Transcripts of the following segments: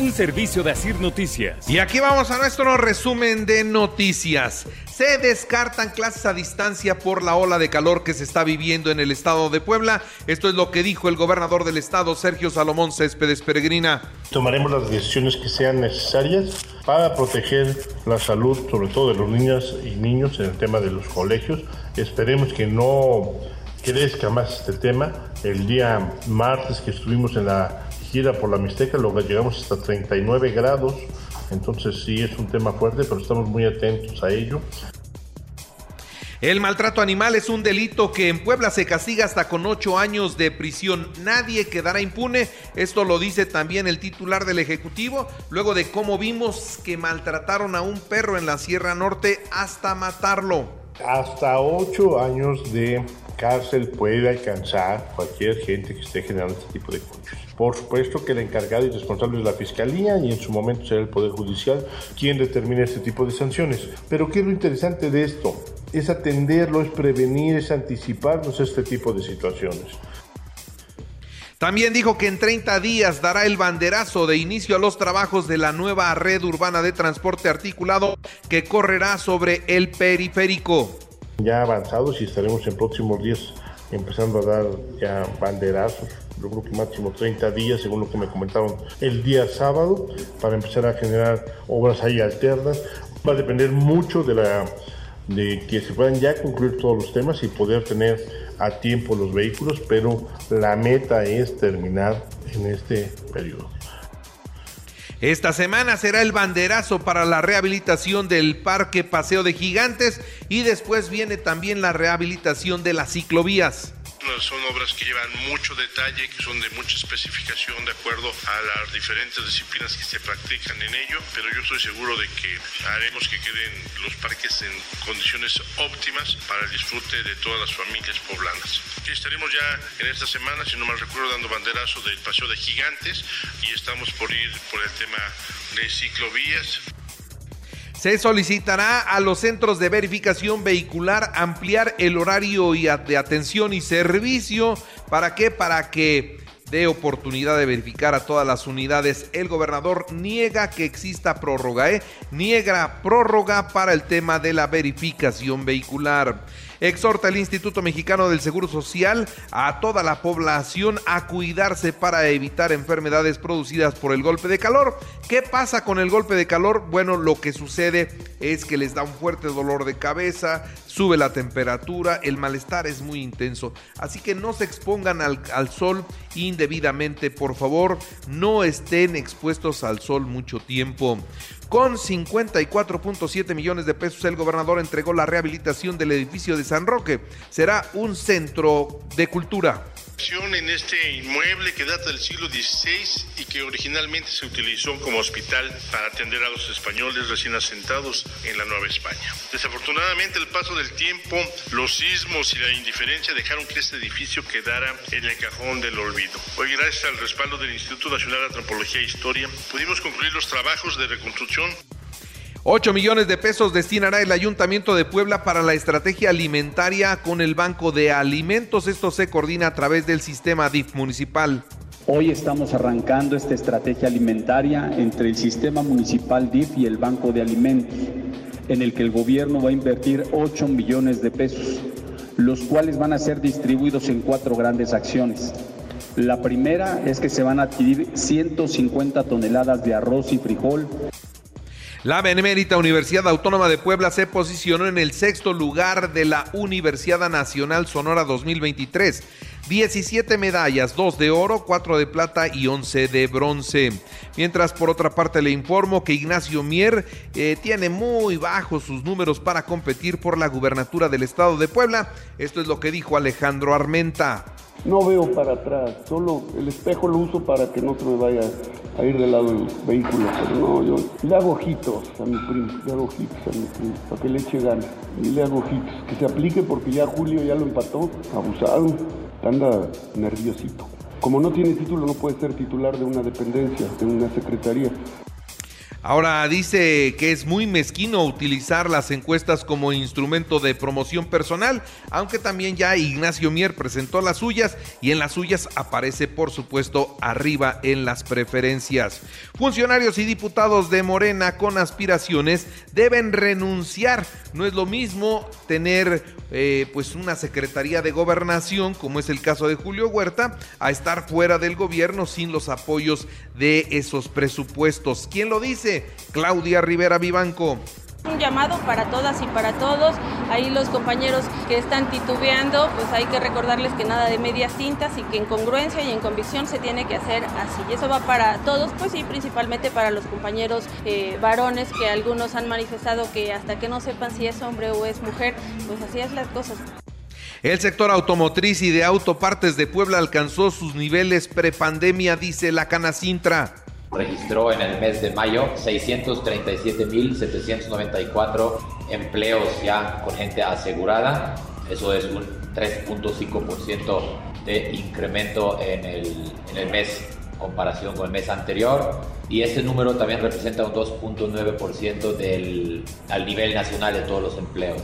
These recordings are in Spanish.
Un servicio de Asir Noticias. Y aquí vamos a nuestro resumen de noticias. Se descartan clases a distancia por la ola de calor que se está viviendo en el estado de Puebla. Esto es lo que dijo el gobernador del estado, Sergio Salomón Céspedes Peregrina. Tomaremos las decisiones que sean necesarias para proteger la salud, sobre todo de los niñas y niños en el tema de los colegios. Esperemos que no crezca más este tema. El día martes que estuvimos en la gira por la Mixteca, luego llegamos hasta 39 grados entonces sí es un tema fuerte, pero estamos muy atentos a ello. El maltrato animal es un delito que en Puebla se castiga hasta con ocho años de prisión. Nadie quedará impune. Esto lo dice también el titular del Ejecutivo, luego de cómo vimos que maltrataron a un perro en la Sierra Norte hasta matarlo. Hasta ocho años de cárcel puede alcanzar cualquier gente que esté generando este tipo de conchos. Por supuesto que el encargado y responsable es la Fiscalía y en su momento será el Poder Judicial quien determine este tipo de sanciones. Pero ¿qué es lo interesante de esto? Es atenderlo, es prevenir, es anticiparnos a este tipo de situaciones. También dijo que en 30 días dará el banderazo de inicio a los trabajos de la nueva red urbana de transporte articulado que correrá sobre el periférico ya avanzados y estaremos en próximos días empezando a dar ya banderazos. Yo creo que máximo 30 días, según lo que me comentaron el día sábado, para empezar a generar obras ahí alternas. Va a depender mucho de la de que se puedan ya concluir todos los temas y poder tener a tiempo los vehículos, pero la meta es terminar en este periodo. Esta semana será el banderazo para la rehabilitación del Parque Paseo de Gigantes y después viene también la rehabilitación de las ciclovías son obras que llevan mucho detalle, que son de mucha especificación de acuerdo a las diferentes disciplinas que se practican en ello, pero yo estoy seguro de que haremos que queden los parques en condiciones óptimas para el disfrute de todas las familias poblanas. estaremos ya en esta semana, si no mal recuerdo, dando banderazo del Paseo de Gigantes y estamos por ir por el tema de ciclovías. Se solicitará a los centros de verificación vehicular ampliar el horario de atención y servicio. ¿Para qué? Para que dé oportunidad de verificar a todas las unidades. El gobernador niega que exista prórroga, ¿eh? Niega prórroga para el tema de la verificación vehicular exhorta el Instituto Mexicano del Seguro Social a toda la población a cuidarse para evitar enfermedades producidas por el golpe de calor. ¿Qué pasa con el golpe de calor? Bueno, lo que sucede es que les da un fuerte dolor de cabeza, sube la temperatura, el malestar es muy intenso. Así que no se expongan al, sol indebidamente, por favor, no estén expuestos al sol mucho tiempo. Con 54.7 millones de pesos, el gobernador entregó la rehabilitación del edificio de San Roque. Será un centro de cultura en este inmueble que data del siglo XVI y que originalmente se utilizó como hospital para atender a los españoles recién asentados en la Nueva España. Desafortunadamente, el paso del tiempo, los sismos y la indiferencia dejaron que este edificio quedara en el cajón del olvido. Hoy, gracias al respaldo del Instituto Nacional de Antropología e Historia, pudimos concluir los trabajos de reconstrucción 8 millones de pesos destinará el Ayuntamiento de Puebla para la estrategia alimentaria con el Banco de Alimentos. Esto se coordina a través del sistema DIF municipal. Hoy estamos arrancando esta estrategia alimentaria entre el sistema municipal DIF y el Banco de Alimentos, en el que el gobierno va a invertir 8 millones de pesos, los cuales van a ser distribuidos en cuatro grandes acciones. La primera es que se van a adquirir 150 toneladas de arroz y frijol la Benemérita Universidad Autónoma de Puebla se posicionó en el sexto lugar de la Universidad Nacional Sonora 2023. 17 medallas, 2 de oro, 4 de plata y 11 de bronce. Mientras por otra parte le informo que Ignacio Mier eh, tiene muy bajos sus números para competir por la gubernatura del estado de Puebla. Esto es lo que dijo Alejandro Armenta. No veo para atrás, solo el espejo lo uso para que no se me vaya a ir del lado del vehículo, pero no, yo le hago ojitos a mi primo, le hago ojitos a mi primo, para que le eche ganas, y le hago ojitos, que se aplique porque ya Julio ya lo empató, abusado, anda nerviosito. Como no tiene título, no puede ser titular de una dependencia, de una secretaría. Ahora dice que es muy mezquino utilizar las encuestas como instrumento de promoción personal, aunque también ya Ignacio Mier presentó las suyas y en las suyas aparece por supuesto arriba en las preferencias. Funcionarios y diputados de Morena con aspiraciones deben renunciar. No es lo mismo tener eh, pues una secretaría de gobernación, como es el caso de Julio Huerta, a estar fuera del gobierno sin los apoyos de esos presupuestos. ¿Quién lo dice? Claudia Rivera Vivanco. Un llamado para todas y para todos. Ahí los compañeros que están titubeando, pues hay que recordarles que nada de medias tintas y que en congruencia y en convicción se tiene que hacer así. Y eso va para todos, pues sí, principalmente para los compañeros eh, varones que algunos han manifestado que hasta que no sepan si es hombre o es mujer, pues así es las cosas. El sector automotriz y de autopartes de Puebla alcanzó sus niveles prepandemia, dice la Canacintra registró en el mes de mayo 637.794 empleos ya con gente asegurada. Eso es un 3.5% de incremento en el, en el mes comparación con el mes anterior y este número también representa un 2.9% del al nivel nacional de todos los empleos.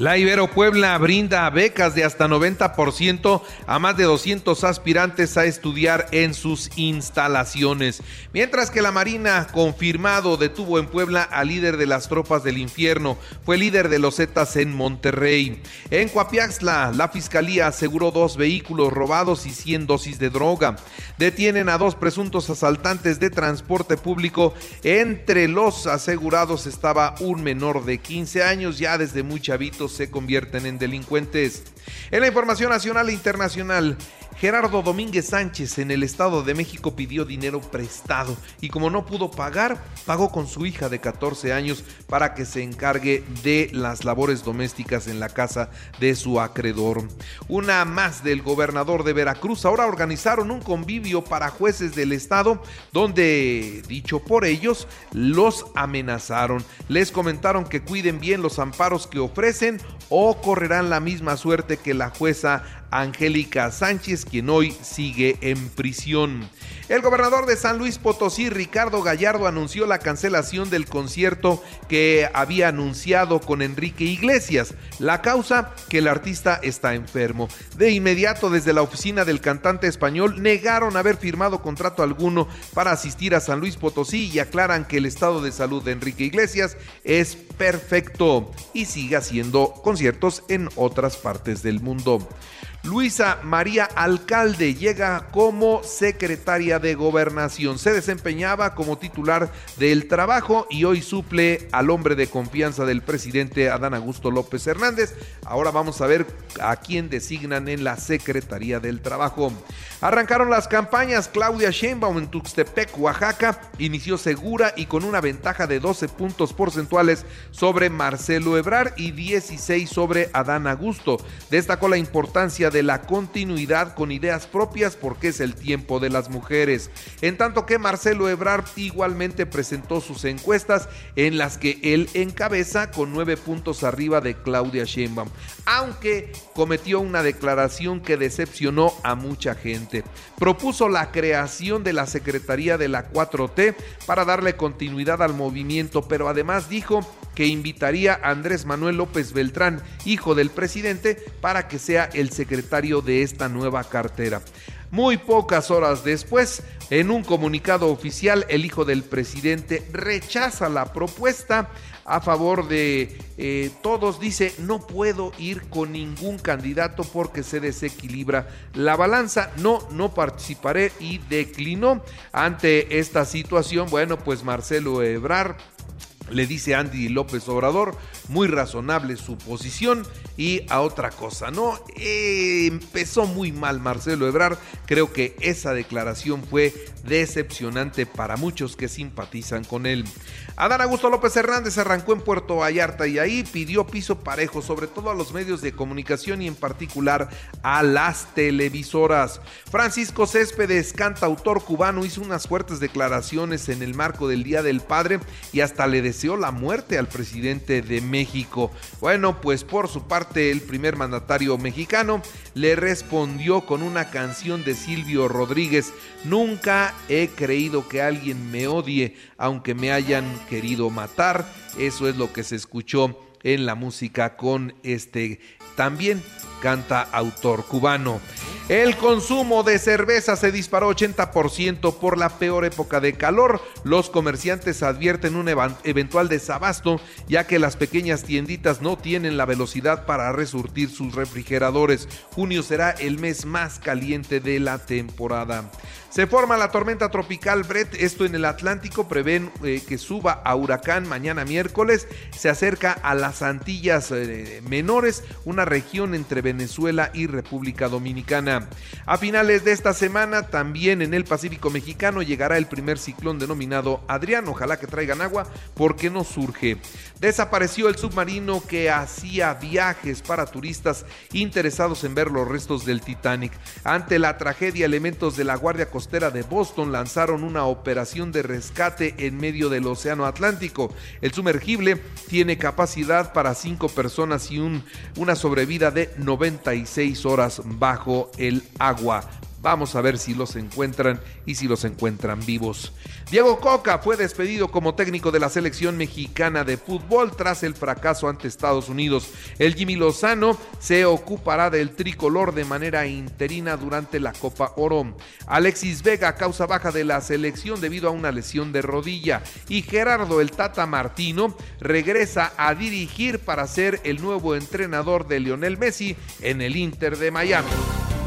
La Ibero Puebla brinda becas de hasta 90% a más de 200 aspirantes a estudiar en sus instalaciones. Mientras que la Marina, confirmado, detuvo en Puebla al líder de las tropas del infierno. Fue líder de los Zetas en Monterrey. En Coapiaxla, la fiscalía aseguró dos vehículos robados y 100 dosis de droga. Detienen a dos presuntos asaltantes de transporte público. Entre los asegurados estaba un menor de 15 años, ya desde muy chavitos se convierten en delincuentes. En la información nacional e internacional, Gerardo Domínguez Sánchez en el Estado de México pidió dinero prestado y como no pudo pagar, pagó con su hija de 14 años para que se encargue de las labores domésticas en la casa de su acreedor. Una más del gobernador de Veracruz. Ahora organizaron un convivio para jueces del Estado donde, dicho por ellos, los amenazaron. Les comentaron que cuiden bien los amparos que ofrecen o correrán la misma suerte que la jueza Angélica Sánchez, quien hoy sigue en prisión. El gobernador de San Luis Potosí, Ricardo Gallardo, anunció la cancelación del concierto que había anunciado con Enrique Iglesias. La causa, que el artista está enfermo. De inmediato, desde la oficina del cantante español, negaron haber firmado contrato alguno para asistir a San Luis Potosí y aclaran que el estado de salud de Enrique Iglesias es perfecto y sigue haciendo conciertos en otras partes del mundo. Luisa María Alcalde llega como secretaria de gobernación. Se desempeñaba como titular del trabajo y hoy suple al hombre de confianza del presidente Adán Augusto López Hernández. Ahora vamos a ver a quién designan en la Secretaría del Trabajo. Arrancaron las campañas. Claudia Sheinbaum en Tuxtepec, Oaxaca, inició segura y con una ventaja de 12 puntos porcentuales sobre Marcelo Ebrar y 16 sobre Adán Augusto. Destacó la importancia de la continuidad con ideas propias porque es el tiempo de las mujeres. En tanto que Marcelo Ebrard igualmente presentó sus encuestas en las que él encabeza con nueve puntos arriba de Claudia Sheinbaum, aunque cometió una declaración que decepcionó a mucha gente. Propuso la creación de la Secretaría de la 4T para darle continuidad al movimiento, pero además dijo que invitaría a Andrés Manuel López Beltrán, hijo del presidente, para que sea el secretario de esta nueva cartera. Muy pocas horas después, en un comunicado oficial, el hijo del presidente rechaza la propuesta a favor de eh, todos. Dice, no puedo ir con ningún candidato porque se desequilibra la balanza. No, no participaré y declinó ante esta situación. Bueno, pues Marcelo Ebrar le dice Andy López Obrador, muy razonable su posición y a otra cosa, ¿no? Eh, empezó muy mal Marcelo Ebrard, creo que esa declaración fue decepcionante para muchos que simpatizan con él. Adán Augusto López Hernández arrancó en Puerto Vallarta y ahí pidió piso parejo, sobre todo a los medios de comunicación y en particular a las televisoras. Francisco Céspedes, cantautor cubano, hizo unas fuertes declaraciones en el marco del Día del Padre y hasta le deseó la muerte al presidente de México. Bueno, pues por su parte el primer mandatario mexicano le respondió con una canción de Silvio Rodríguez, Nunca he creído que alguien me odie, aunque me hayan querido matar. Eso es lo que se escuchó en la música con este también canta autor cubano. El consumo de cerveza se disparó 80% por la peor época de calor. Los comerciantes advierten un eventual desabasto ya que las pequeñas tienditas no tienen la velocidad para resurtir sus refrigeradores. Junio será el mes más caliente de la temporada. Se forma la tormenta tropical Brett, esto en el Atlántico, prevén eh, que suba a huracán mañana miércoles, se acerca a las Antillas eh, Menores, una región entre Venezuela y República Dominicana. A finales de esta semana, también en el Pacífico Mexicano llegará el primer ciclón denominado Adrián, ojalá que traigan agua porque no surge. Desapareció el submarino que hacía viajes para turistas interesados en ver los restos del Titanic. Ante la tragedia, elementos de la Guardia costera de Boston lanzaron una operación de rescate en medio del Océano Atlántico. El sumergible tiene capacidad para cinco personas y un, una sobrevida de 96 horas bajo el agua. Vamos a ver si los encuentran y si los encuentran vivos. Diego Coca fue despedido como técnico de la selección mexicana de fútbol tras el fracaso ante Estados Unidos. El Jimmy Lozano se ocupará del tricolor de manera interina durante la Copa Oro. Alexis Vega causa baja de la selección debido a una lesión de rodilla. Y Gerardo el Tata Martino regresa a dirigir para ser el nuevo entrenador de Lionel Messi en el Inter de Miami.